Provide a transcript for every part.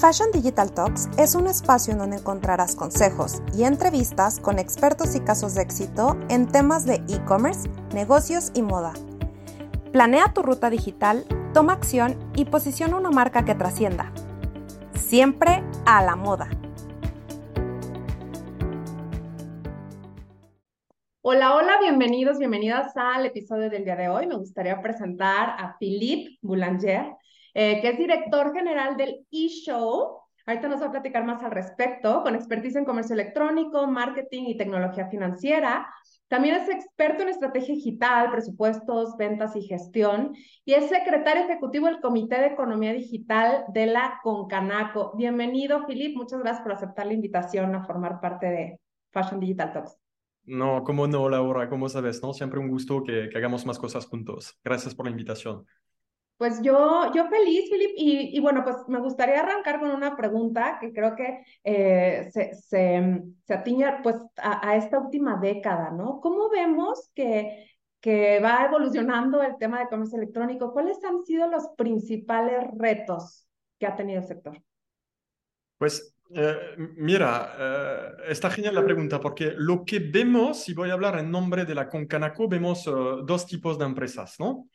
Fashion Digital Talks es un espacio en donde encontrarás consejos y entrevistas con expertos y casos de éxito en temas de e-commerce, negocios y moda. Planea tu ruta digital, toma acción y posiciona una marca que trascienda. Siempre a la moda. Hola, hola, bienvenidos, bienvenidas al episodio del día de hoy. Me gustaría presentar a Philippe Boulanger. Eh, que es director general del eShow. Ahorita nos va a platicar más al respecto, con expertise en comercio electrónico, marketing y tecnología financiera. También es experto en estrategia digital, presupuestos, ventas y gestión. Y es secretario ejecutivo del Comité de Economía Digital de la Concanaco. Bienvenido, Filip. Muchas gracias por aceptar la invitación a formar parte de Fashion Digital Talks. No, cómo no, Laura, como sabes, ¿no? Siempre un gusto que, que hagamos más cosas juntos. Gracias por la invitación. Pues yo, yo feliz, Filip, y, y, bueno, pues me gustaría arrancar con una pregunta que creo que eh, se, se, se, atiñe pues a, a, esta última década, ¿no? ¿Cómo vemos que, que va evolucionando el tema de comercio electrónico? ¿Cuáles han sido los principales retos que ha tenido el sector? Pues eh, mira, eh, está genial la pregunta porque lo que vemos, y voy a hablar en nombre de la Concanaco, vemos uh, dos tipos de empresas, ¿no?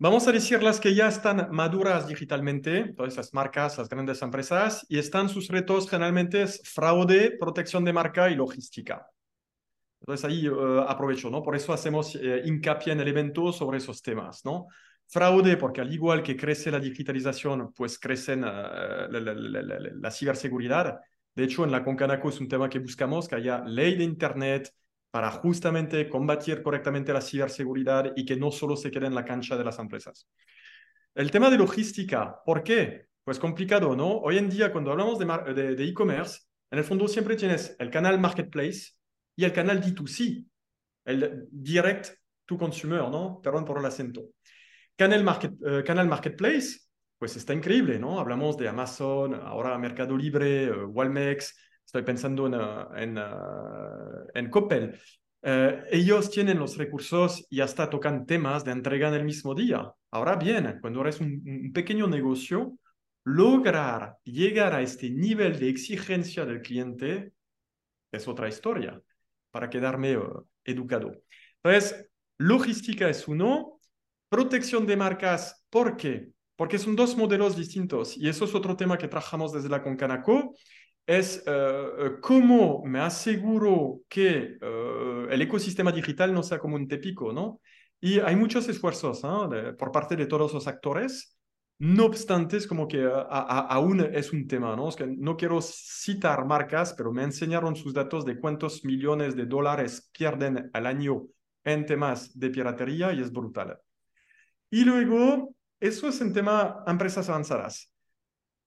Vamos a decir las que ya están maduras digitalmente, todas esas marcas, las grandes empresas, y están sus retos generalmente fraude, protección de marca y logística. Entonces ahí uh, aprovecho, ¿no? Por eso hacemos eh, hincapié en el sobre esos temas, ¿no? Fraude, porque al igual que crece la digitalización, pues crece la, la, la, la, ciberseguridad. De hecho, en la Concanaco es un tema que buscamos, que haya ley de Internet, para justamente combatir correctamente la ciberseguridad y que no solo se quede en la cancha de las empresas. El tema de logística, ¿por qué? Pues complicado, ¿no? Hoy en día, cuando hablamos de e-commerce, en el fondo siempre tienes el canal marketplace y el canal D2C, el direct to consumer, ¿no? Perdón por el acento. Uh, canal marketplace, pues está increíble, ¿no? Hablamos de Amazon, ahora Mercado Libre, Walmex, estoy pensando en, en, uh, en Coppel, uh, ellos tienen los recursos y hasta tocan temas de entrega en el mismo día. Ahora bien, cuando eres un, un, pequeño negocio, lograr llegar a este nivel de exigencia del cliente es otra historia para quedarme educado. Entonces, logística es uno, protección de marcas, ¿por qué? Porque son dos modelos distintos y eso es otro tema que trabajamos desde la Concanaco es uh, cómo me aseguro que uh, el ecosistema digital no sea como un tepico, ¿no? Y hay muchos esfuerzos ¿no? de, por parte de todos los actores. No obstante, es como que a, a, aún es un tema, ¿no? Es que no quiero citar marcas, pero me enseñaron sus datos de cuántos millones de dólares pierden al año en temas de piratería y es brutal. Y luego, eso es en tema empresas avanzadas.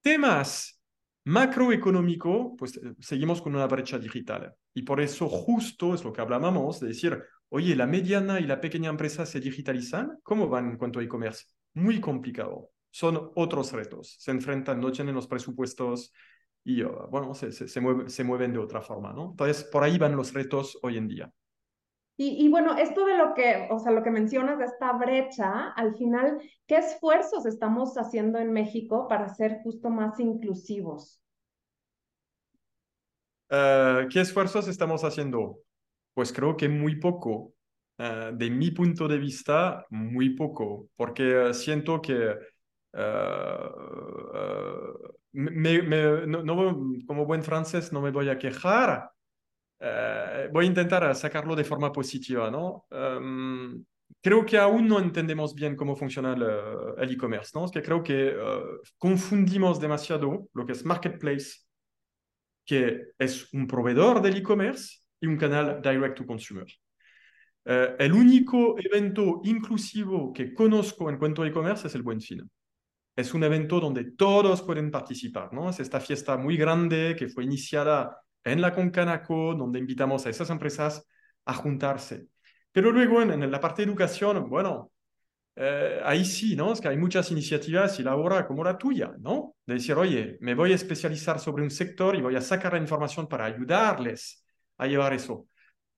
Temas macroeconómico, pues eh, seguimos con una brecha digital. Y por eso justo es lo que hablábamos, de decir, oye, la mediana y la pequeña empresa se digitalizan, ¿cómo van en cuanto a e-commerce? Muy complicado. Son otros retos. Se enfrentan, no tienen los presupuestos y, uh, bueno, se, se, se, se mueven de otra forma, ¿no? Entonces, por ahí van los retos hoy en día. Y, bueno, esto de lo que, o sea, lo que mencionas de esta brecha, al final, ¿qué esfuerzos estamos haciendo en México para ser justo más inclusivos? Uh, ¿Qué esfuerzos estamos haciendo? Pues creo que muy poco. Uh, de mi punto de vista, muy poco, porque siento que me, me, no, no, como buen francés no me voy a quejar, Uh, voy a intentar sacarlo de forma positiva, ¿no? Um, creo que aún no entendemos bien cómo funciona el e-commerce, ¿no? Es que creo que uh, confundimos demasiado lo que es marketplace, que es un proveedor del e-commerce y un canal direct to consumer. Uh, el único evento inclusivo que conozco en cuanto a e-commerce es el Buen Fin. Es un evento donde todos pueden participar, ¿no? Es esta fiesta muy grande que fue iniciada en la Concanaco, donde invitamos a esas empresas a juntarse. Pero luego en, la parte de educación, bueno, eh, ahí sí, ¿no? Es que hay muchas iniciativas y la hora como la tuya, ¿no? De decir, oye, me voy a especializar sobre un sector y voy a sacar la información para ayudarles a llevar eso.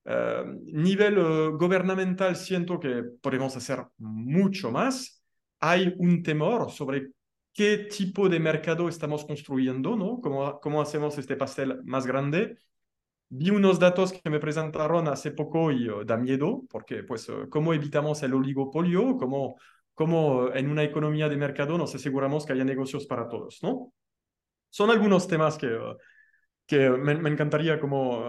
Uh, nivel uh, gubernamental siento que podemos hacer mucho más. Hay un temor sobre qué tipo de mercado estamos construyendo, ¿no? ¿Cómo, cómo hacemos este pastel más grande? Vi unos datos que me presentaron hace poco y uh, da miedo, porque pues uh, cómo evitamos el oligopolio, cómo, cómo en una economía de mercado nos aseguramos que haya negocios para todos, ¿no? Son algunos temas que, uh, que me, encantaría como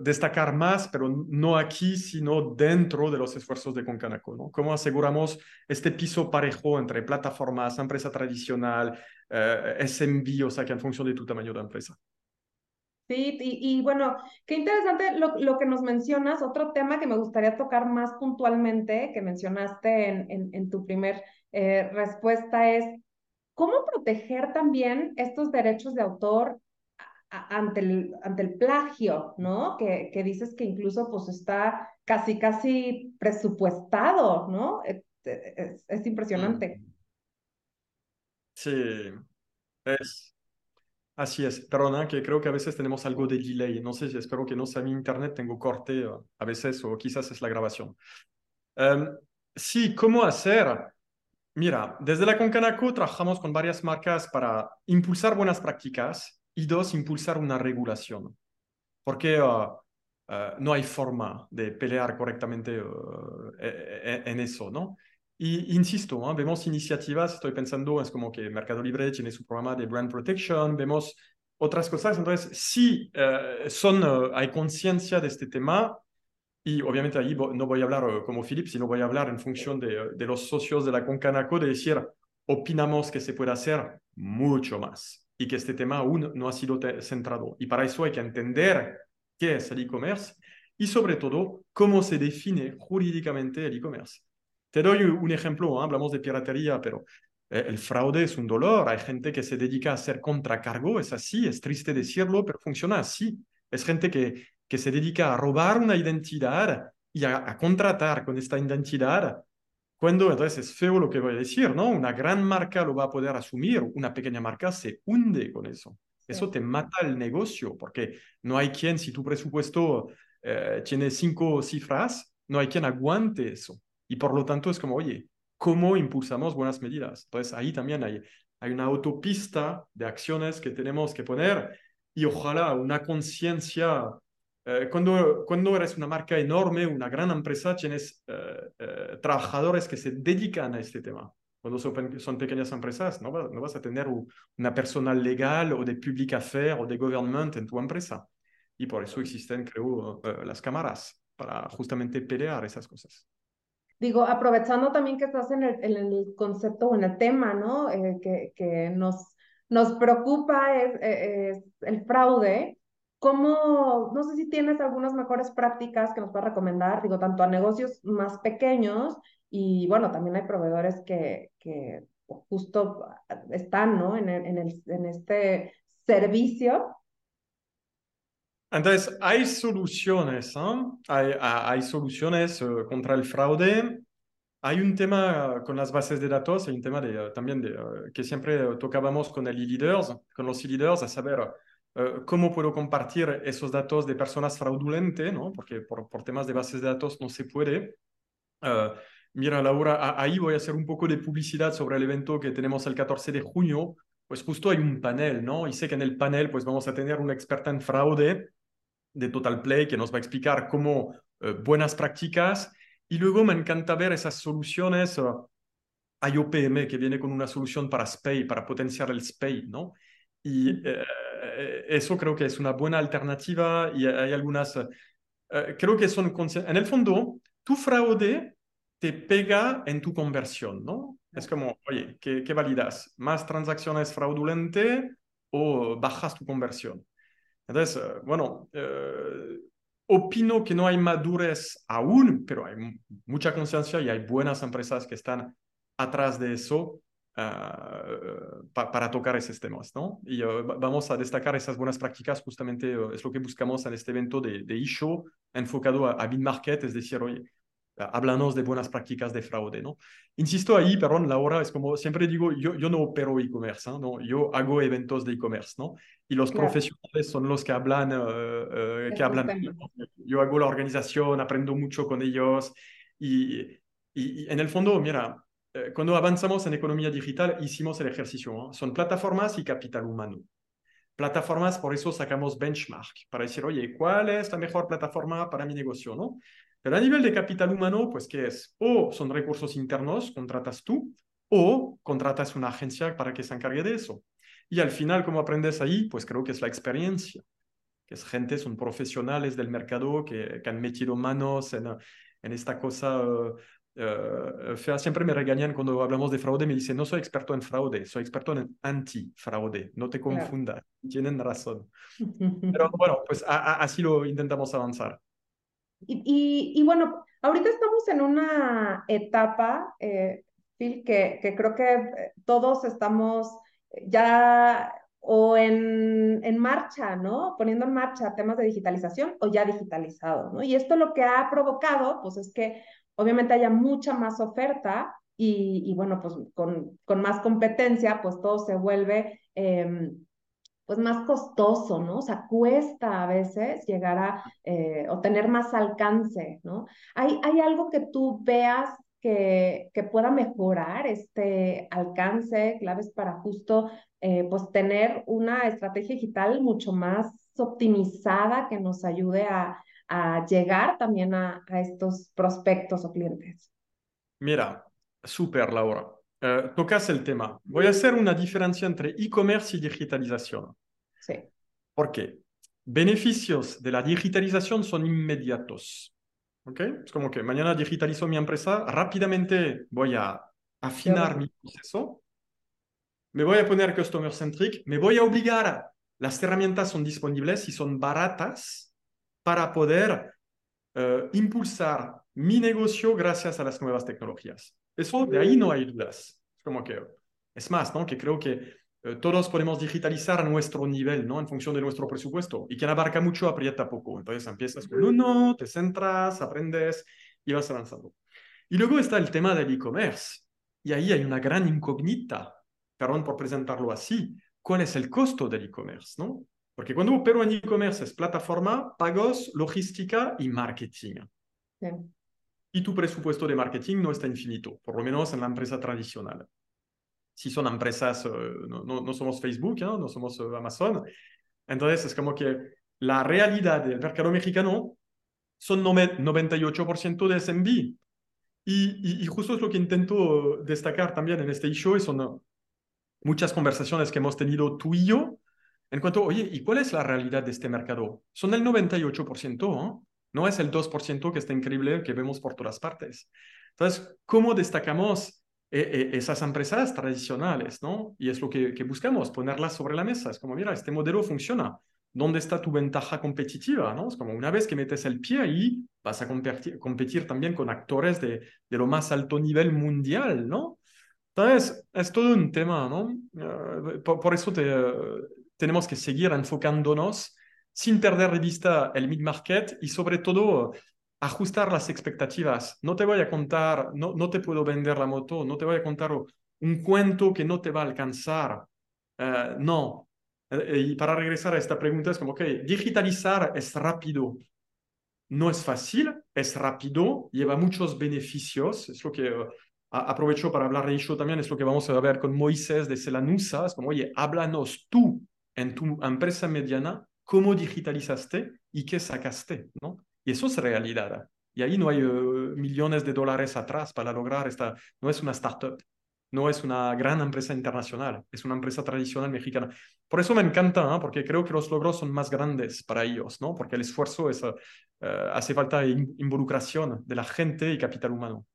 destacar más, pero no aquí, sino dentro de los esfuerzos de Concanaco, ¿no? ¿Cómo aseguramos este piso parejo entre plataformas, empresa tradicional, SMB, o sea, que en función de tu tamaño de empresa? Sí, y, bueno, qué interesante lo, lo, que nos mencionas. Otro tema que me gustaría tocar más puntualmente, que mencionaste en, en, tu primer eh, respuesta, es cómo proteger también estos derechos de autor ante el, ante el plagio, ¿no? Que, que dices que incluso pues está casi, casi presupuestado, ¿no? Es, es, es impresionante. Sí, es, Así es, perdona, que creo que a veces tenemos algo de delay. No sé si espero que no sea mi internet, tengo corte a veces o quizás es la grabación. Um, sí, ¿cómo hacer? Mira, desde la Concanaco trabajamos con varias marcas para impulsar buenas prácticas y dos, impulsar una regulación. Porque uh, uh, no hay forma de pelear correctamente en, en eso, ¿no? Y insisto, ¿eh? vemos iniciativas, estoy pensando, es como que Mercado Libre tiene su programa de brand protection, vemos otras cosas, entonces sí, eh, son, uh, hay conciencia de este tema y obviamente ahí no voy a hablar uh, como Philip, sino voy a hablar en función de, de, los socios de la Concanaco, de decir, opinamos que se puede hacer mucho más y que este tema aún no ha sido centrado. Y para eso hay que entender qué es el e-commerce y sobre todo cómo se define jurídicamente el e-commerce. Te doy un ejemplo, ¿eh? hablamos de piratería, pero eh, el fraude es un dolor. Hay gente que se dedica a hacer contracargo, es así, es triste decirlo, pero funciona así. Es gente que, que se dedica a robar una identidad y a, a contratar con esta identidad. Cuando entonces es feo lo que voy a decir, ¿no? Una gran marca lo va a poder asumir, una pequeña marca se hunde con eso. Eso te mata el negocio, porque no hay quien, si tu presupuesto eh, tiene cinco cifras, no hay quien aguante eso. Y por lo tanto es como, oye, ¿cómo impulsamos buenas medidas? Entonces ahí también hay, hay una autopista de acciones que tenemos que poner y ojalá una conciencia. Eh, cuando, cuando eres una marca enorme, una gran empresa, tienes eh, eh, trabajadores que se dedican a este tema. Cuando son, son pequeñas empresas, no, no, vas a tener una persona legal o de public affairs o de government en tu empresa. Y por eso existen, creo, las cámaras para justamente pelear esas cosas digo, aprovechando también que estás en el, en el concepto o en el tema, ¿no? Que, que nos, nos preocupa es, es, el fraude. ¿Cómo, no sé si tienes algunas mejores prácticas que nos puedas recomendar, digo, tanto a negocios más pequeños y bueno, también hay proveedores que, que justo están, ¿no? En, el, en, el, en este servicio entonces, hay soluciones, ¿eh? hay, hay, soluciones uh, contra el fraude. Hay un tema con las bases de datos, hay un tema de, también de, uh, que siempre tocábamos con el e-leaders, con los e-leaders, a saber cómo puedo compartir esos datos de personas fraudulentas, ¿no? porque por, por, temas de bases de datos no se puede. mira, Laura, ahí voy a hacer un poco de publicidad sobre el evento que tenemos el 14 de junio. Pues justo hay un panel, ¿no? Y sé que en el panel pues vamos a tener una experta en fraude de Total Play que nos va a explicar cómo eh, buenas prácticas y luego me encanta ver esas soluciones. Uh, hay OPM que viene con una solución para SPAY, para potenciar el SPAY, ¿no? Y eh, eh, eso creo que es una buena alternativa y hay algunas, eh, creo que son, en el fondo, tu fraude te pega en tu conversión, ¿no? Es como, oye, ¿qué, qué validas? ¿Más transacciones fraudulentas o bajas tu conversión? Entonces, eh, bueno, eh, opino que no hay madurez aún, pero hay mucha conciencia y hay buenas empresas que están atrás de eso uh, pa para tocar esos temas, ¿no? Y uh, vamos a destacar esas buenas prácticas, justamente uh, es lo que buscamos en este evento de, de eShow enfocado a, a market es decir, oye, háblanos de buenas prácticas de fraude, ¿no? Insisto ahí, perdón, Laura, es como siempre digo, yo, yo no opero e-commerce, ¿eh? ¿no? Yo hago eventos de e-commerce, ¿no? Y los claro. profesionales son los que hablan, uh, uh, que hablan. Yo hago la organización, aprendo mucho con ellos y, y, y, en el fondo, mira, eh, cuando avanzamos en economía digital, hicimos el ejercicio. Son plataformas y capital humano. Plataformas, por eso sacamos benchmark, para decir, oye, ¿cuál es la mejor plataforma para mi negocio? ¿no? Pero a nivel de capital humano, pues, ¿qué es? O son recursos internos, contratas tú, o contratas una agencia para que se encargue de eso. Y al final, ¿cómo aprendes ahí? Pues creo que es la experiencia, que es gente, son profesionales del mercado que, que han metido manos en, en esta cosa uh, fea. Siempre me regañan cuando hablamos de fraude, me dicen, no soy experto en fraude, soy experto en anti-fraude, no te confundas, tienen razón. Pero bueno, pues así lo intentamos avanzar. Y, y, bueno, ahorita estamos en una etapa, eh, Phil, que, que creo que todos estamos ya o en, en, marcha, ¿no? Poniendo en marcha temas de digitalización o ya digitalizado, ¿no? Y esto lo que ha provocado, pues es que obviamente haya mucha más oferta y, y bueno, pues con, con, más competencia, pues todo se vuelve eh, pues más costoso, ¿no? O sea, cuesta a veces llegar a eh, tener más alcance, ¿no? ¿Hay, ¿Hay algo que tú veas que, que pueda mejorar este alcance, claves para justo eh, pues tener una estrategia digital mucho más optimizada que nos ayude a, a llegar también a, a, estos prospectos o clientes? Mira, súper, Laura. Uh, tocas el tema. Voy a hacer una diferencia entre e-commerce y digitalización. Sí. ¿Por qué? Beneficios de la digitalización son inmediatos. ¿Ok? Es como que mañana digitalizo mi empresa, rápidamente voy a afinar mi proceso, me voy a poner customer centric, me voy a obligar, las herramientas son disponibles y son baratas para poder uh, impulsar mi negocio gracias a las nuevas tecnologías. Eso, de ahí no hay dudas. Es como que, es más, ¿no? Que creo que eh, todos podemos digitalizar a nuestro nivel, ¿no? En función de nuestro presupuesto. Y quien abarca mucho aprieta poco. Entonces empiezas con uno, te centras, aprendes y vas avanzando. Y luego está el tema del e-commerce. Y ahí hay una gran incógnita, perdón por presentarlo así. ¿Cuál es el costo del e-commerce, no? Porque cuando opero en e-commerce es plataforma, pagos, logística y marketing. Y tu presupuesto de marketing no está infinito, por lo menos en la empresa tradicional si son empresas, uh, no, no, no, somos Facebook, ¿no? no somos uh, Amazon. Entonces es como que la realidad del mercado mexicano son 98% de SMB. Y, y, y, justo es lo que intento destacar también en este show, son muchas conversaciones que hemos tenido tú y yo en cuanto, oye, ¿y cuál es la realidad de este mercado? Son el 98%, ¿no? no es el 2% que está increíble que vemos por todas partes. Entonces, ¿cómo destacamos e, e, esas empresas tradicionales, ¿no? Y es lo que, que, buscamos, ponerlas sobre la mesa. Es como, mira, este modelo funciona. ¿Dónde está tu ventaja competitiva? ¿no? Es como una vez que metes el pie ahí, vas a competir, competir también con actores de, de, lo más alto nivel mundial, ¿no? Entonces, es todo un tema, ¿no? Uh, por, por, eso te, uh, tenemos que seguir enfocándonos sin perder de vista el mid-market y sobre todo ajustar las expectativas. No te voy a contar, no, no te puedo vender la moto, no te voy a contar un cuento que no te va a alcanzar. Uh, no. Uh, y para regresar a esta pregunta, es como que digitalizar es rápido. No es fácil, es rápido, lleva muchos beneficios. Es lo que uh, aprovecho para hablar de ello también, es lo que vamos a ver con Moisés de Celanusa. Es como, oye, háblanos tú en tu empresa mediana, cómo digitalizaste y qué sacaste, ¿no? Y eso es realidad. Y ahí no hay uh, millones de dólares atrás para lograr esta, no es una startup, no es una gran empresa internacional, es una empresa tradicional mexicana. Por eso me encanta, ¿no? porque creo que los logros son más grandes para ellos, ¿no? porque el esfuerzo es, uh, hace falta in involucración de la gente y capital humano.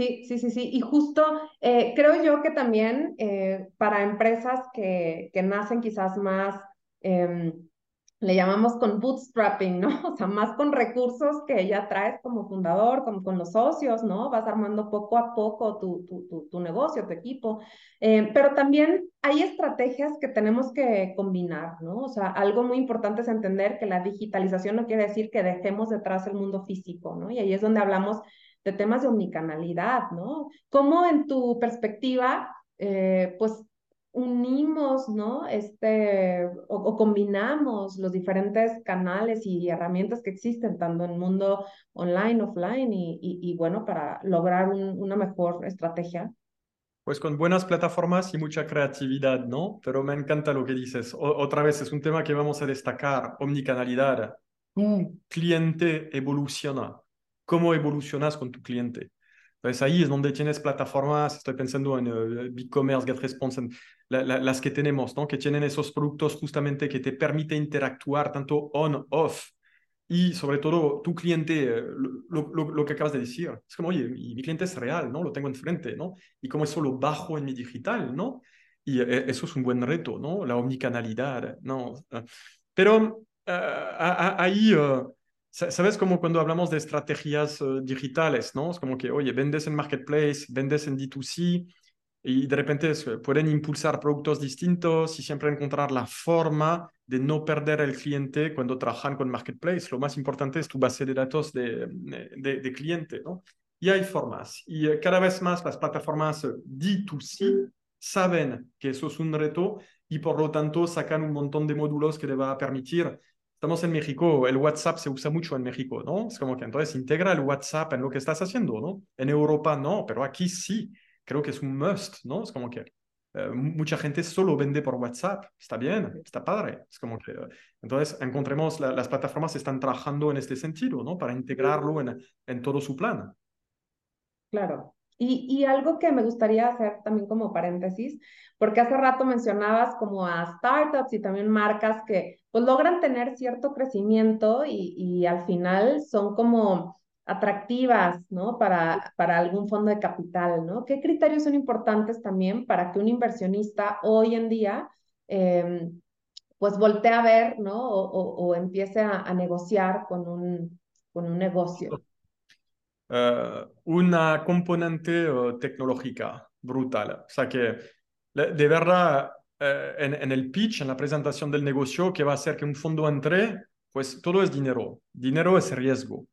Sí, sí, sí, sí. Y justo eh, creo yo que también eh, para empresas que, que nacen quizás más... Eh, le llamamos con bootstrapping, ¿no? O sea, más con recursos que ya traes como fundador, como con los socios, ¿no? Vas armando poco a poco tu, tu, tu, tu negocio, tu equipo. Eh, pero también hay estrategias que tenemos que combinar, ¿no? O sea, algo muy importante es entender que la digitalización no quiere decir que dejemos detrás el mundo físico, ¿no? Y ahí es donde hablamos de temas de omnicanalidad, ¿no? ¿Cómo en tu perspectiva, eh, pues unimos, ¿no? Este, o, combinamos los diferentes canales y herramientas que existen, tanto en el mundo online, offline, y, y, bueno, para lograr una mejor estrategia. Pues con buenas plataformas y mucha creatividad, ¿no? Pero me encanta lo que dices. otra vez es un tema que vamos a destacar, omnicanalidad. Tu cliente evoluciona. ¿Cómo evolucionas con tu cliente? Entonces ahí es donde tienes plataformas, estoy pensando en uh, BigCommerce, GetResponse, las que tenemos, ¿no? que tienen esos productos justamente que te permiten interactuar tanto on, off, y sobre todo tu cliente, eh, lo, lo, lo, que acabas de decir, es como, oye, mi cliente es real, ¿no? Lo tengo enfrente, ¿no? Y como eso lo bajo en mi digital, ¿no? Y eh, eso es un buen reto, ¿no? La omnicanalidad, ¿no? Pero ahí... ¿Sabes como cuando hablamos de estrategias eh, digitales, ¿no? Es como que, oye, vendes en Marketplace, vendes en D2C y de repente pueden impulsar productos distintos y siempre encontrar la forma de no perder el cliente cuando trabajan con Marketplace. Lo más importante es tu base de datos de, de, de cliente, ¿no? Y hay formas. Y eh, cada vez más las plataformas eh, D2C saben que eso es un reto y por lo tanto sacan un montón de módulos que le va a permitir Estamos en México, el WhatsApp se usa mucho en México, ¿no? Es como que entonces integra el WhatsApp en lo que estás haciendo, ¿no? En Europa no, pero aquí sí, creo que es un must, ¿no? Es como que eh, mucha gente solo vende por WhatsApp, está bien, está padre, es como que entonces encontremos, las plataformas están trabajando en este sentido, ¿no? Para integrarlo en, en todo su plan. Claro, y, algo que me gustaría hacer también como paréntesis, porque hace rato mencionabas como a startups y también marcas que pues logran tener cierto crecimiento y, al final son como atractivas, ¿no? Para, para algún fondo de capital, ¿no? ¿Qué criterios son importantes también para que un inversionista hoy en día, eh, pues voltee a ver, ¿no? O empiece a, a, negociar con un, con un negocio. Uh, una componente uh, tecnológica brutal. O sea que, de verdad, uh, en, en, el pitch, en la presentación del negocio, que va a hacer que un fondo entre, pues todo es dinero. Dinero es riesgo.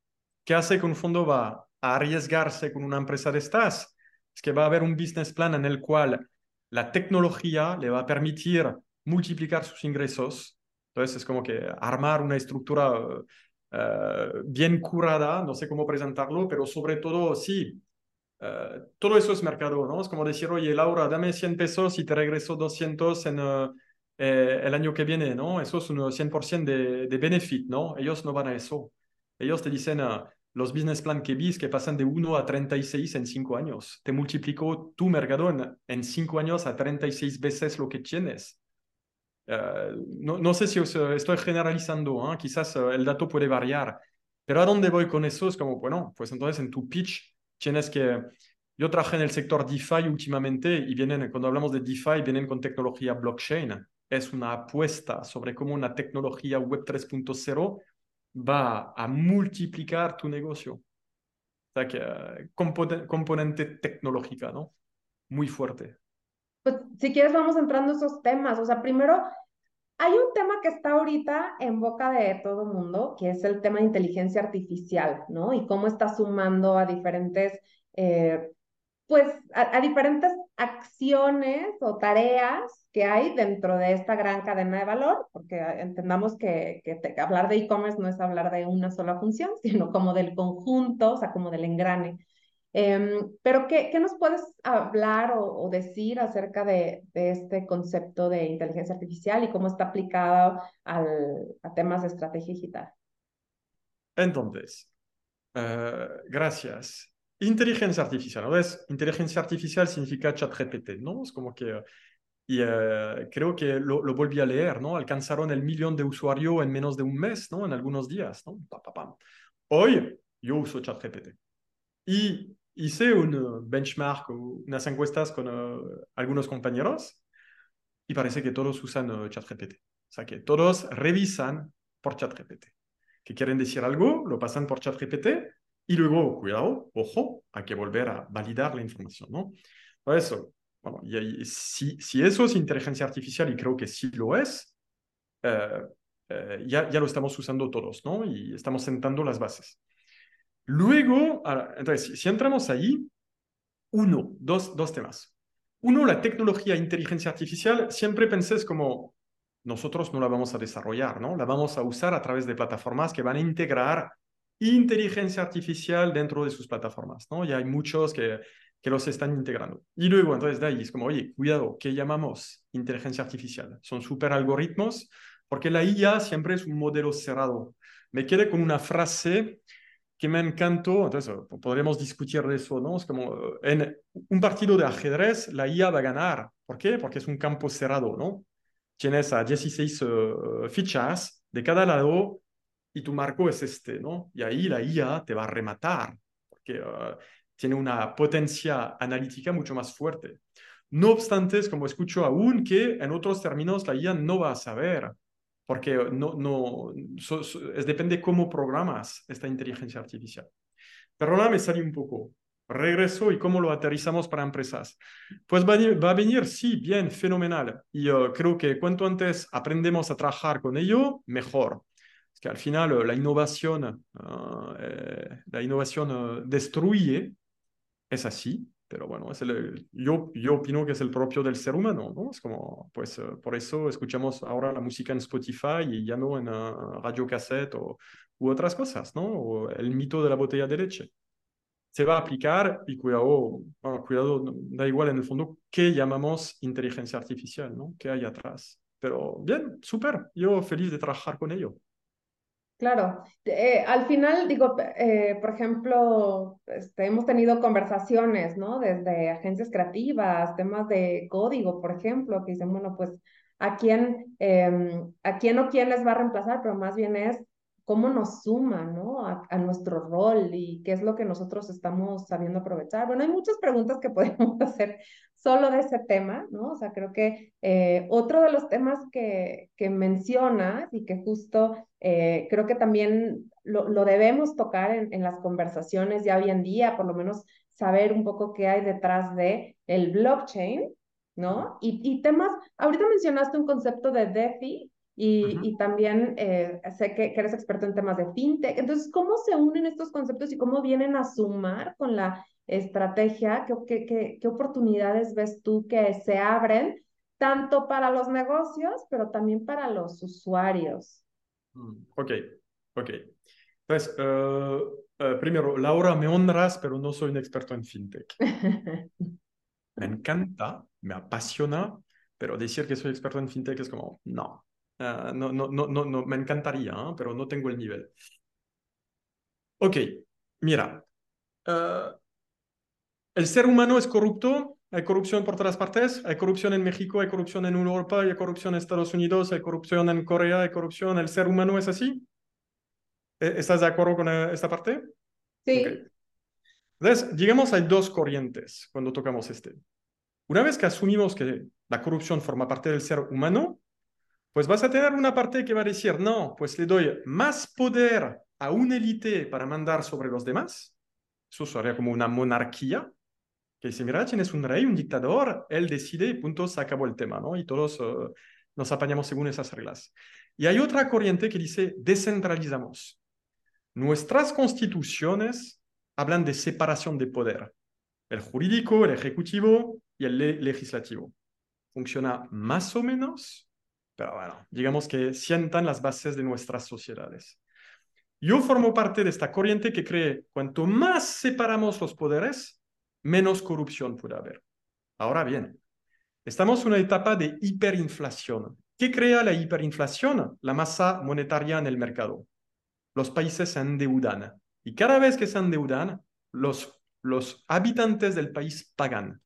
¿Qué hace que un fondo va a arriesgarse con una empresa de estas? Es que va a haber un business plan en el cual la tecnología le va a permitir multiplicar sus ingresos. Entonces es como que armar una estructura eh, bien curada, no sé cómo presentarlo, pero sobre todo, sí, uh, todo eso es mercado, ¿no? Es como decir, oye, Laura, dame 100 pesos y te regreso 200 en uh, eh, el año que viene, ¿no? Eso es un 100% de, de benefit, ¿no? Ellos no van a eso. Ellos te dicen, los business plan que vis que pasan de 1 a 36 en 5 años. Te multiplicó tu mercado en 5 años a 36 veces lo que tienes. Eh, no, no, sé si estoy generalizando, ¿eh? quizás eh, el dato puede variar, pero a dónde voy con eso es como, bueno, pues entonces en tu pitch tienes que... Yo trabajé en el sector DeFi últimamente y vienen, cuando hablamos de DeFi, vienen con tecnología blockchain. Es una apuesta sobre cómo una tecnología web 3.0 va a multiplicar tu negocio. O sea que componente tecnológica, ¿no? Muy fuerte pues si quieres vamos entrando a esos temas. O sea, primero, hay un tema que está ahorita en boca de todo mundo, que es el tema de inteligencia artificial, ¿no? Y cómo está sumando a diferentes, eh, pues, a, diferentes acciones o tareas que hay dentro de esta gran cadena de valor, porque entendamos que hablar de e-commerce no es hablar de una sola función, sino como del conjunto, o sea, como del engrane. Em, pero, ¿qué, ¿qué, nos puedes hablar o, decir acerca de, de, este concepto de inteligencia artificial y cómo está aplicado al, a temas de estrategia digital? Entonces, uh, gracias. Inteligencia artificial, ¿no ves? Inteligencia artificial significa chat ChatGPT, ¿no? Es como que... Y uh, creo que lo, lo, volví a leer, ¿no? Alcanzaron el millón de usuarios en menos de un mes, ¿no? En algunos días, ¿no? Pa, pa, pa. Hoy yo uso ChatGPT. Y hice un benchmark o unas encuestas con uh, algunos compañeros y parece que todos usan uh, ChatGPT. O sea que todos revisan por ChatGPT. Que quieren decir algo, lo pasan por ChatGPT y luego, cuidado, ojo, hay que volver a validar la información, ¿no? Por eso, bueno, y, si, si, eso es inteligencia artificial, y creo que sí lo es, uh, ya, ya lo estamos usando todos, ¿no? Y estamos sentando las bases. Luego, entonces, si entramos ahí, uno, dos, dos temas. uno, la tecnología inteligencia artificial, siempre pensé como nosotros no la vamos a desarrollar, ¿no? La vamos a usar a través de plataformas que van a integrar inteligencia artificial dentro de sus plataformas, ¿no? Y hay muchos que, que los están integrando. Y luego, entonces, de ahí es como, oye, cuidado, ¿qué llamamos inteligencia artificial? Son super algoritmos, porque la IA siempre es un modelo cerrado. Me quedé con una frase que me encantó, entonces podríamos discutir de eso, ¿no? Es como en un partido de ajedrez, la IA va a ganar. ¿Por qué? Porque es un campo cerrado, ¿no? Tienes a 16 uh, fichas de cada lado y tu marco es este, ¿no? Y ahí la IA te va a rematar, porque uh, tiene una potencia analítica mucho más fuerte. No obstante, es como escucho aún que en otros términos la IA no va a saber porque no, no, es, depende cómo programas esta inteligencia artificial. Pero ahora me salí un poco. Regreso y cómo lo aterrizamos para empresas. Pues va, a venir, sí, bien, fenomenal. Y creo que cuanto antes aprendemos a trabajar con ello, mejor. Es que al final la innovación, ah, eh, la innovación uh, destruye, es así, pero bueno, es el, yo, yo opino que es el propio del ser humano, ¿no? Es como, pues uh, por eso escuchamos ahora la música en Spotify y ya no en uh, radio cassette o, u otras cosas, ¿no? O el mito de la botella de leche. Se va a aplicar y cuidado, bueno, cuidado, da igual en el fondo qué llamamos inteligencia artificial, ¿no? ¿Qué hay atrás? Pero bien, súper, yo feliz de trabajar con ello. Claro, eh, al final digo, eh, por ejemplo, este, hemos tenido conversaciones, ¿no? Desde agencias creativas, temas de código, por ejemplo, que dicen, bueno, pues, ¿a quién, em, a quién o quién les va a reemplazar? Pero más bien es cómo nos suma, ¿no? A, a, nuestro rol y qué es lo que nosotros estamos sabiendo aprovechar. Bueno, hay muchas preguntas que podemos hacer solo de ese tema, ¿no? O sea, creo que eh, otro de los temas que, que mencionas y que justo eh, creo que también lo, lo debemos tocar en, en, las conversaciones ya hoy en día, por lo menos saber un poco qué hay detrás de el blockchain, ¿no? Y, y temas, ahorita mencionaste un concepto de DeFi, y, y también eh, sé que, que, eres experto en temas de fintech. Entonces, ¿cómo se unen estos conceptos y cómo vienen a sumar con la estrategia? ¿Qué, qué, qué oportunidades ves tú que se abren tanto para los negocios, pero también para los usuarios? Mm, ok, ok. Entonces, uh, uh, primero, Laura, me honras, pero no soy un experto en fintech. me encanta, me apasiona, pero decir que soy experto en fintech es como, no, Uh, no, no, no, no, no, me encantaría, ¿eh? pero no tengo el nivel. Ok, mira, uh, el ser humano es corrupto, hay corrupción por todas partes, hay corrupción en México, hay corrupción en Europa, hay corrupción en Estados Unidos, hay corrupción en Corea, hay corrupción, el ser humano es así. ¿E-, ¿Estás de acuerdo con eh, esta parte? Sí. Okay. Entonces, digamos, hay dos corrientes cuando tocamos este. Una vez que asumimos que la corrupción forma parte del ser humano, pues vas a tener una parte que va a decir, no, pues le doy más poder a una élite para mandar sobre los demás. Eso sería como una monarquía, que dice, mira, tienes un rey, un dictador, él decide y punto, se acabó el tema, ¿no? Y todos uh, nos apañamos según esas reglas. Y hay otra corriente que dice, descentralizamos. Nuestras constituciones hablan de separación de poder. El jurídico, el ejecutivo y el le legislativo. Funciona más o menos, pero bueno, digamos que sientan las bases de nuestras sociedades. Yo formo parte de esta corriente que cree cuanto más separamos los poderes, menos corrupción puede haber. Ahora bien, estamos en una etapa de hiperinflación. ¿Qué crea la hiperinflación? La masa monetaria en el mercado. Los países se endeudan y cada vez que se endeudan, los, los habitantes del país pagan.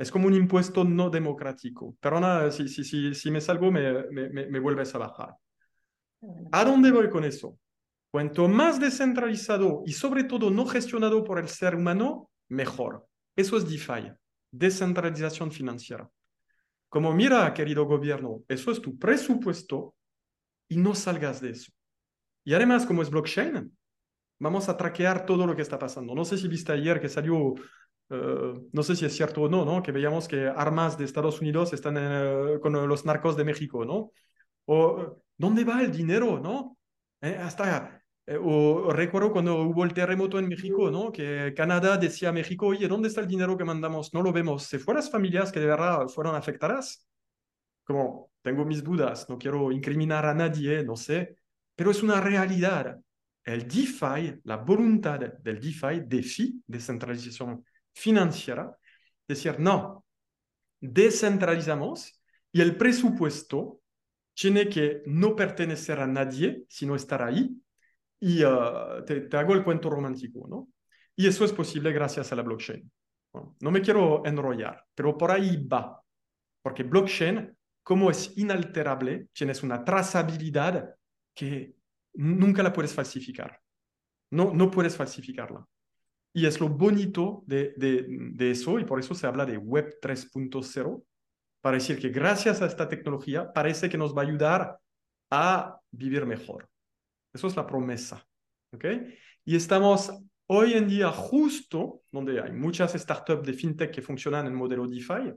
Es como un impuesto no democrático. Perdona, si, si, si, si me salgo, me, me, me, vuelves a bajar. ¿A dónde voy con eso? Cuanto más descentralizado y sobre todo no gestionado por el ser humano, mejor. Eso es DeFi, descentralización financiera. Como mira, querido gobierno, eso es tu presupuesto y no salgas de eso. Y además, como es blockchain, vamos a traquear todo lo que está pasando. No sé si viste ayer que salió Uh, no sé si es cierto o no, ¿no? Que veíamos que armas de Estados Unidos están en, uh, con los narcos de México, ¿no? O, ¿dónde va el dinero, no? Eh, hasta Eh, recuerdo cuando hubo el terremoto en México, ¿no? Que Canadá decía a México, oye, ¿dónde está el dinero que mandamos? No lo vemos. ¿Se fueron las familias que de verdad fueron afectadas? Como, tengo mis dudas, no quiero incriminar a nadie, no sé, pero es una realidad. El DeFi, la voluntad del DeFi, DeFi, descentralización financiera, decir, no, descentralizamos y el presupuesto tiene que no pertenecer a nadie, sino estar ahí. Y te, te, hago el cuento romántico, ¿no? Y eso es posible gracias a la blockchain. no me quiero enrollar, pero por ahí va. Porque blockchain, como es inalterable, tienes una trazabilidad que nunca la puedes falsificar. No, no puedes falsificarla. Y es lo bonito de, de, de eso, y por eso se habla de Web 3.0, para decir que gracias a esta tecnología parece que nos va a ayudar a vivir mejor. Eso es la promesa. ¿ok? Y estamos hoy en día justo donde hay muchas startups de fintech que funcionan en modelo DeFi,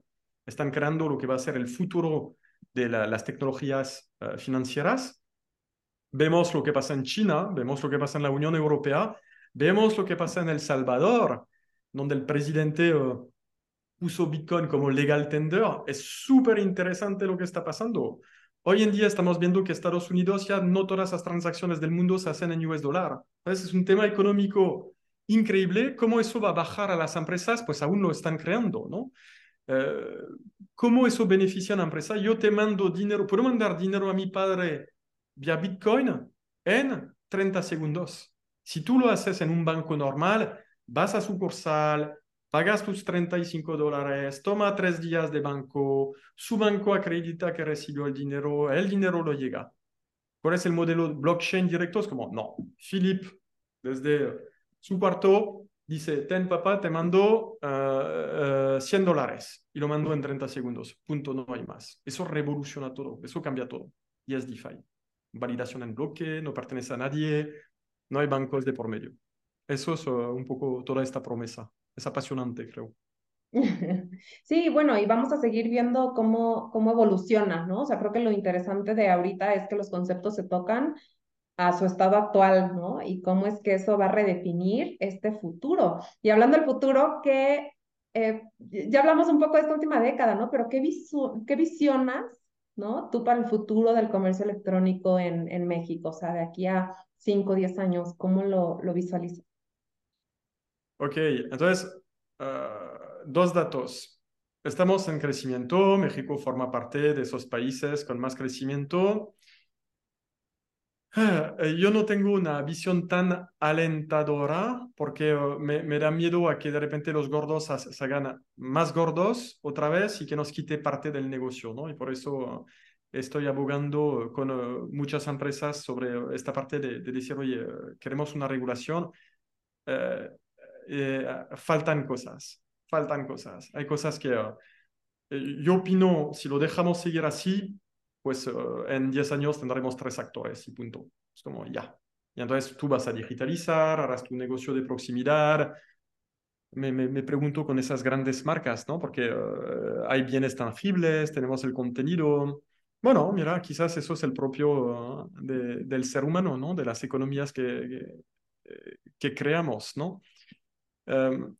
están creando lo que va a ser el futuro de la, las tecnologías uh, financieras. Vemos lo que pasa en China, vemos lo que pasa en la Unión Europea, vemos lo que pasa en El Salvador, donde el presidente uh, puso Bitcoin como legal tender. Es súper interesante lo que está pasando. Hoy en día estamos viendo que Estados Unidos ya no todas las transacciones del mundo se hacen en US dólar. Entonces es un tema económico increíble. ¿Cómo eso va a bajar a las empresas? Pues aún lo están creando, ¿no? Eh, ¿Cómo eso beneficia a la empresa? Yo te mando dinero, puedo mandar dinero a mi padre vía Bitcoin en 30 segundos. Si tú lo haces en un banco normal, vas a sucursal, pagas tus 35 dólares, toma tres días de banco, su banco acredita que recibió el dinero, el dinero lo llega. ¿Cuál es el modelo blockchain directo? Es como, no, Philip, desde su cuarto, dice, ten papá, te mando uh, uh, 100 dólares y lo mando en 30 segundos. Punto, no hay más. Eso revoluciona todo, eso cambia todo. Y es DeFi. Validación en bloque, no pertenece a nadie, no hay bancos de por medio. Eso es uh, un poco toda esta promesa es apasionante, creo. Sí, bueno, y vamos a seguir viendo cómo, cómo evoluciona, ¿no? O sea, creo que lo interesante de ahorita es que los conceptos se tocan a su estado actual, ¿no? Y cómo es que eso va a redefinir este futuro. Y hablando del futuro, que eh, ya hablamos un poco de esta última década, ¿no? Pero ¿qué, visu qué visionas, ¿no? Tú para el futuro del comercio electrónico en, en México, o sea, de aquí a 5 o 10 años, ¿cómo lo, lo visualizas? Ok, entonces, uh, dos datos. Estamos en crecimiento, México forma parte de esos países con más crecimiento. Uh, yo no tengo una visión tan alentadora porque uh, me, me, da miedo a que de repente los gordos se hagan más gordos otra vez y que nos quite parte del negocio, ¿no? Y por eso estoy abogando con muchas empresas sobre esta parte de, de decir, oye, queremos una regulación. Uh, eh, faltan cosas, faltan cosas. Hay cosas que eh, yo opino, si lo dejamos seguir así, pues uh, en 10 años tendremos tres actores y punto. Es como ya. Y entonces tú vas a digitalizar, harás tu negocio de proximidad. Me, me, me pregunto con esas grandes marcas, ¿no? Porque uh, hay bienes tangibles, tenemos el contenido. Bueno, mira, quizás eso es el propio uh, de, del ser humano, ¿no? De las economías que, que, que creamos, ¿no? Um,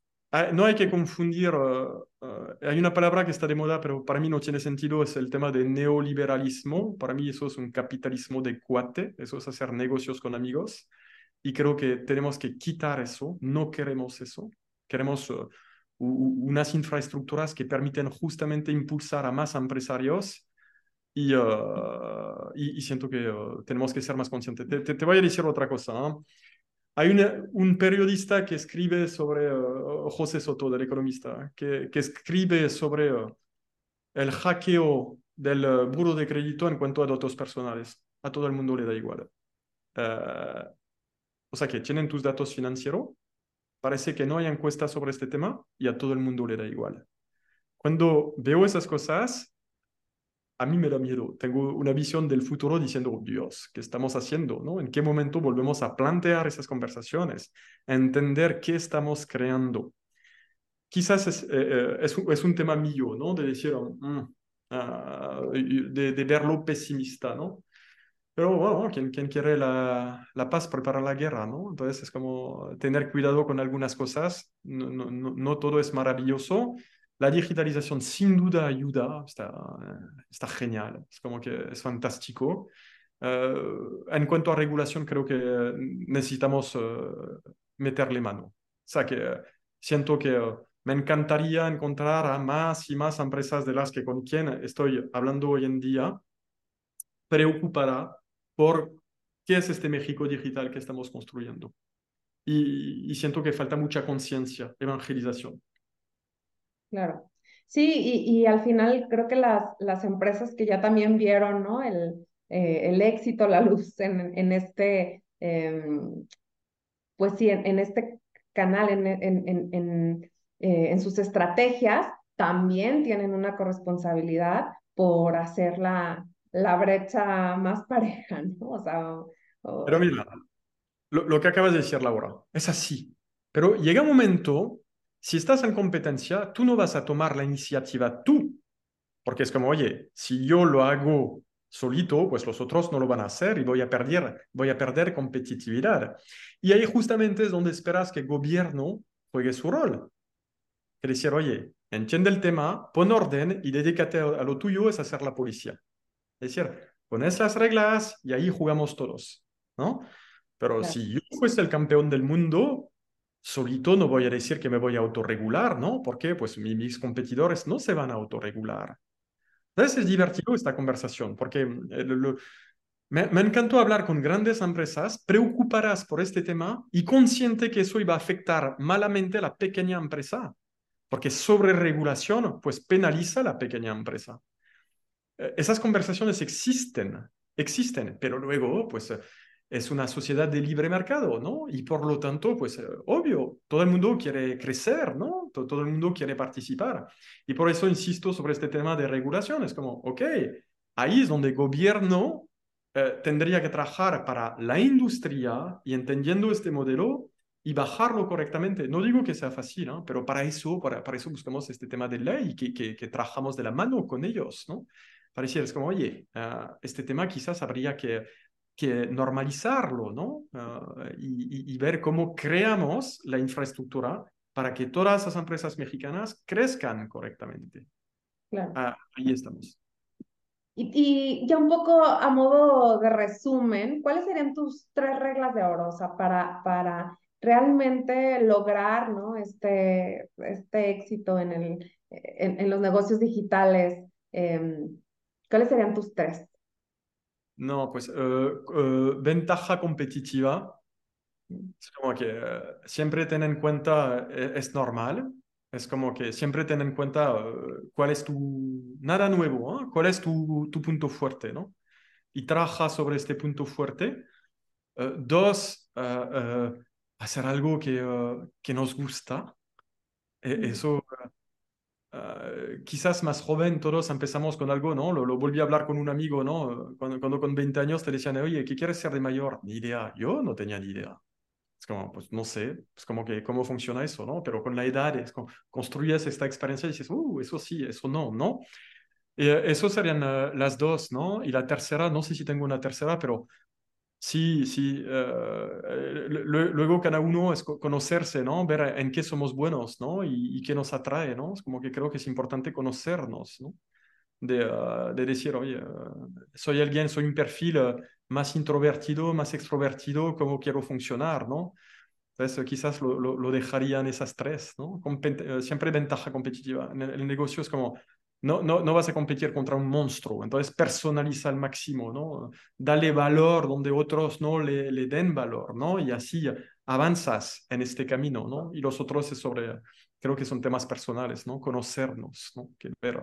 no hay que confundir, uh, uh, hay una palabra que está de moda, pero para mí no tiene sentido, es el tema de neoliberalismo. Para mí eso es un capitalismo de cuate, eso es hacer negocios con amigos. Y creo que tenemos que quitar eso, no queremos eso. Queremos uh, unas infraestructuras que permiten justamente impulsar a más empresarios y, y, siento que tenemos que ser más conscientes. Te, te, te, voy a decir otra cosa. Hay una, un periodista que escribe sobre, uh, José Soto, del economista, que, que escribe sobre uh, el hackeo del uh, buro de crédito en cuanto a datos personales. A todo el mundo le da igual. o sea que tienen tus datos financieros, parece que no hay encuestas sobre este tema y a todo el mundo le da igual. Cuando veo esas cosas, a mí me da miedo. Tengo una visión del futuro diciendo, Dios, ¿qué estamos haciendo? ¿no? ¿En qué momento volvemos a plantear esas conversaciones? Entender qué estamos creando. Quizás es, eh, eh es, un tema mío, ¿no? De decir, mm, uh, de, de, verlo pesimista, ¿no? Pero bueno, quien, quien quiere la, la, paz prepara la guerra, ¿no? Entonces es como tener cuidado con algunas cosas, no, no, no todo es maravilloso. La digitalización sin duda ayuda, está, está genial, es como que es fantástico. Uh, en cuanto a regulación, creo que necesitamos uh, meterle mano. O sea que siento que me encantaría encontrar a más y más empresas de las que con quien estoy hablando hoy en día, preocupada por qué es este México digital que estamos construyendo. Y, y siento que falta mucha conciencia, evangelización. Claro. Sí, y, y, al final creo que las, las empresas que ya también vieron ¿no? el, eh, el éxito, la luz en, en este, eh, pues sí, en, en, este canal, en, en, eh, en sus estrategias, también tienen una corresponsabilidad por hacer la, la brecha más pareja, ¿no? O sea. Pero mira, lo, lo, que acabas de decir, Laura, es así. Pero llega un momento, si estás en competencia, tú no vas a tomar la iniciativa tú, porque es como, oye, si yo lo hago solito, pues los otros no lo van a hacer y voy a perder, voy a perder competitividad. Y ahí justamente es donde esperas que el gobierno juegue su rol. Es decir, oye, entiende el tema, pon orden y dedícate a lo tuyo, es hacer la policía. Es decir, pones las reglas y ahí jugamos todos, ¿no? Pero claro. si yo fuese el campeón del mundo, solito no voy a decir que me voy a autorregular, ¿no? Porque pues mis competidores no se van a autorregular. Entonces es divertido esta conversación, porque lo, lo, me, me, encantó hablar con grandes empresas preocupadas por este tema y consciente que eso iba a afectar malamente a la pequeña empresa, porque sobre regulación pues penaliza a la pequeña empresa. Esas conversaciones existen, existen, pero luego, pues, es una sociedad de libre mercado, ¿no? Y por lo tanto, pues, obvio, todo el mundo quiere crecer, ¿no? Todo, todo el mundo quiere participar. Y por eso insisto sobre este tema de regulación. Es como, ok, ahí es donde el gobierno eh, tendría que trabajar para la industria y entendiendo este modelo y bajarlo correctamente. No digo que sea fácil, ¿no? pero para eso, para, para eso buscamos este tema de ley que, que, que trabajamos de la mano con ellos, ¿no? Pareciera, es como, oye, uh, este tema quizás habría que, que normalizarlo, ¿no? Uh, y, y, ver cómo creamos la infraestructura para que todas las empresas mexicanas crezcan correctamente. Claro. Uh, ahí estamos. Y, y, ya un poco a modo de resumen, ¿cuáles serían tus tres reglas de oro, o sea, para, para realmente lograr, ¿no? Este, este éxito en, el, en, en los negocios digitales? Eh, ¿Cuáles serían tus tres? No, pues uh, uh, ventaja competitiva. Es como que uh, siempre ten en cuenta, es normal, es como que siempre ten en cuenta cuál es tu, nada nuevo, ¿eh? cuál es tu, tu, punto fuerte, ¿no? Y trabaja sobre este punto fuerte. dos, hacer algo que, que nos gusta. E eso Uh, quizás más joven todos empezamos con algo, ¿no? Lo, lo, volví a hablar con un amigo, ¿no? Cuando, cuando con 20 años te decían, oye, ¿qué quieres ser de mayor? Ni idea. Yo no tenía ni idea. Es como, pues no sé, es como que cómo funciona eso, ¿no? Pero con la edad es como, construyes esta experiencia y dices, uh, eso sí, eso no, ¿no? Y, uh, eso serían uh, las dos, ¿no? Y la tercera, no sé si tengo una tercera, pero Sí, sí. Uh, luego cada uno es conocerse, ¿no? Ver en qué somos buenos, ¿no? Y, qué nos atrae, ¿no? Es como que creo que es importante conocernos, ¿no? De, de decir, oye, soy alguien, soy un perfil más introvertido, más extrovertido, ¿cómo quiero funcionar, ¿no? Entonces quizás lo, lo, lo dejaría en esas tres, ¿no? Siempre ventaja competitiva. En el negocio es como, no, no, no, vas a competir contra un monstruo. Entonces personaliza al máximo, ¿no? Dale valor donde otros no le, le, den valor, ¿no? Y así avanzas en este camino, ¿no? Y los otros es sobre, creo que son temas personales, ¿no? Conocernos, ¿no? Que ver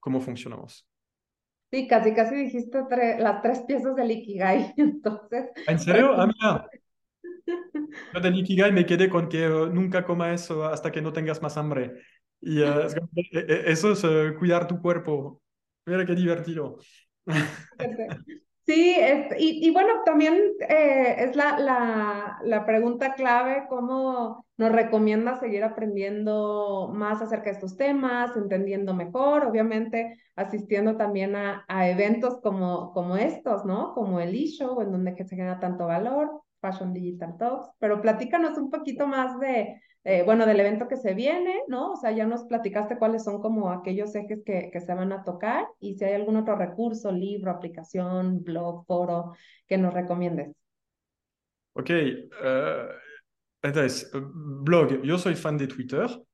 cómo funcionamos. Sí, casi, casi dijiste las tres piezas del Ikigai, entonces... ¿En serio? Ah, mira. Yo del Ikigai me quedé con que uh, nunca coma eso hasta que no tengas más hambre. Y uh, eso es uh, cuidar tu cuerpo. Mira qué divertido. Sí, y, bueno, también eh, es la, la, la, pregunta clave, ¿cómo nos recomienda seguir aprendiendo más acerca de estos temas, entendiendo mejor, obviamente asistiendo también a, a eventos como, como estos, ¿no? Como el e-show, en donde se genera tanto valor, Fashion Digital Talks, pero platícanos un poquito más de, eh, bueno, del evento que se viene, ¿no? O sea, ya nos platicaste cuáles son como aquellos ejes que, que se van a tocar y si hay algún otro recurso, libro, aplicación, blog, foro que nos recomiendes. Ok, uh, entonces, blog, yo soy fan de Twitter, o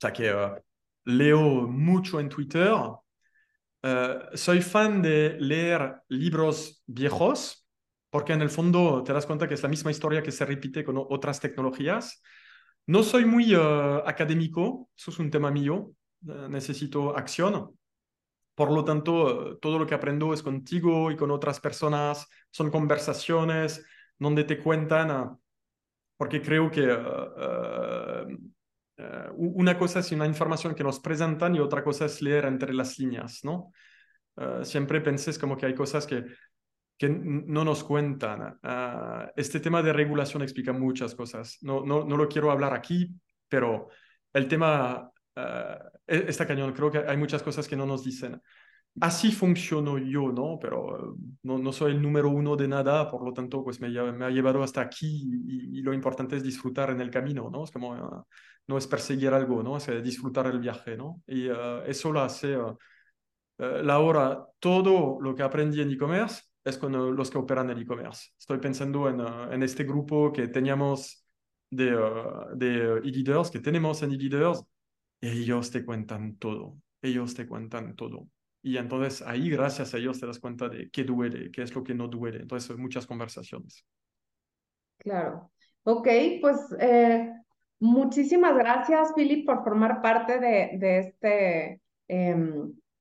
sea que uh, leo mucho en Twitter, uh, soy fan de leer libros viejos, porque en el fondo te das cuenta que es la misma historia que se repite con otras tecnologías. No soy muy uh, académico, eso es un tema mío, uh, necesito acción. Por lo tanto, uh, todo lo que aprendo es contigo y con otras personas, son conversaciones donde te cuentan, porque creo que una cosa es una información que nos presentan y otra cosa es leer entre las líneas, ¿no? siempre pensé como que hay cosas que que no nos cuentan. Ah, este tema de regulación explica muchas cosas. No, no, no lo quiero hablar aquí, pero el tema uh, está cañón. Creo que hay muchas cosas que no nos dicen. Así funciono yo, ¿no? Pero no, no soy el número uno de nada, por lo tanto, pues me, me ha llevado hasta aquí y, lo importante es disfrutar en el camino, ¿no? Es como, ah, no es perseguir algo, ¿no? Es disfrutar el viaje, ¿no? Y eso lo hace la hora, todo lo que aprendí en e-commerce es con los que operan el e-commerce. Estoy pensando en, uh, en, este grupo que teníamos de, uh, de e-leaders, que tenemos en e-leaders, y ellos te cuentan todo, ellos te cuentan todo. Y entonces ahí, gracias a ellos, te das cuenta de qué duele, qué es lo que no duele. Entonces, muchas conversaciones. Claro. Ok, pues eh, muchísimas gracias, Philip, por formar parte de, de este eh,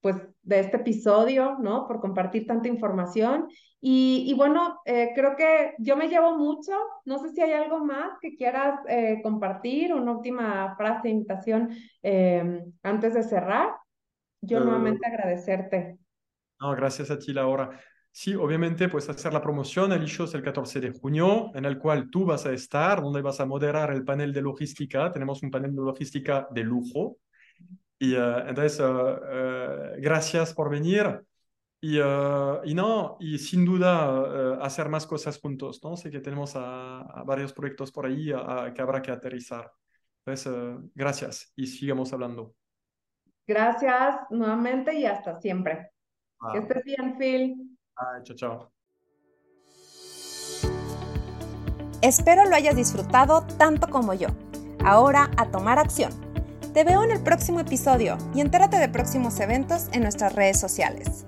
pues de este episodio, ¿no? Por compartir tanta información. Y, bueno, eh, creo que yo me llevo mucho. No sé si hay algo más que quieras eh, compartir, una última frase, invitación em, antes de cerrar. Yo nuevamente agradecerte. No, gracias a ti, Laura. Sí, obviamente, pues hacer la promoción. El show es el 14 de junio, en el cual tú vas a estar, donde vas a moderar el panel de logística. Tenemos un panel de logística de lujo, y uh, entonces, uh, gracias por venir. Y, y, no, y sin duda hacer más cosas juntos, ¿no? Sé que tenemos a, a varios proyectos por ahí a, a, que habrá que aterrizar. Entonces, gracias y sigamos hablando. Gracias nuevamente y hasta siempre. Que estés bien, Phil. Ay, chao, chao. Espero lo hayas disfrutado tanto como yo. Ahora a tomar acción te veo en el próximo episodio y entérate de próximos eventos en nuestras redes sociales.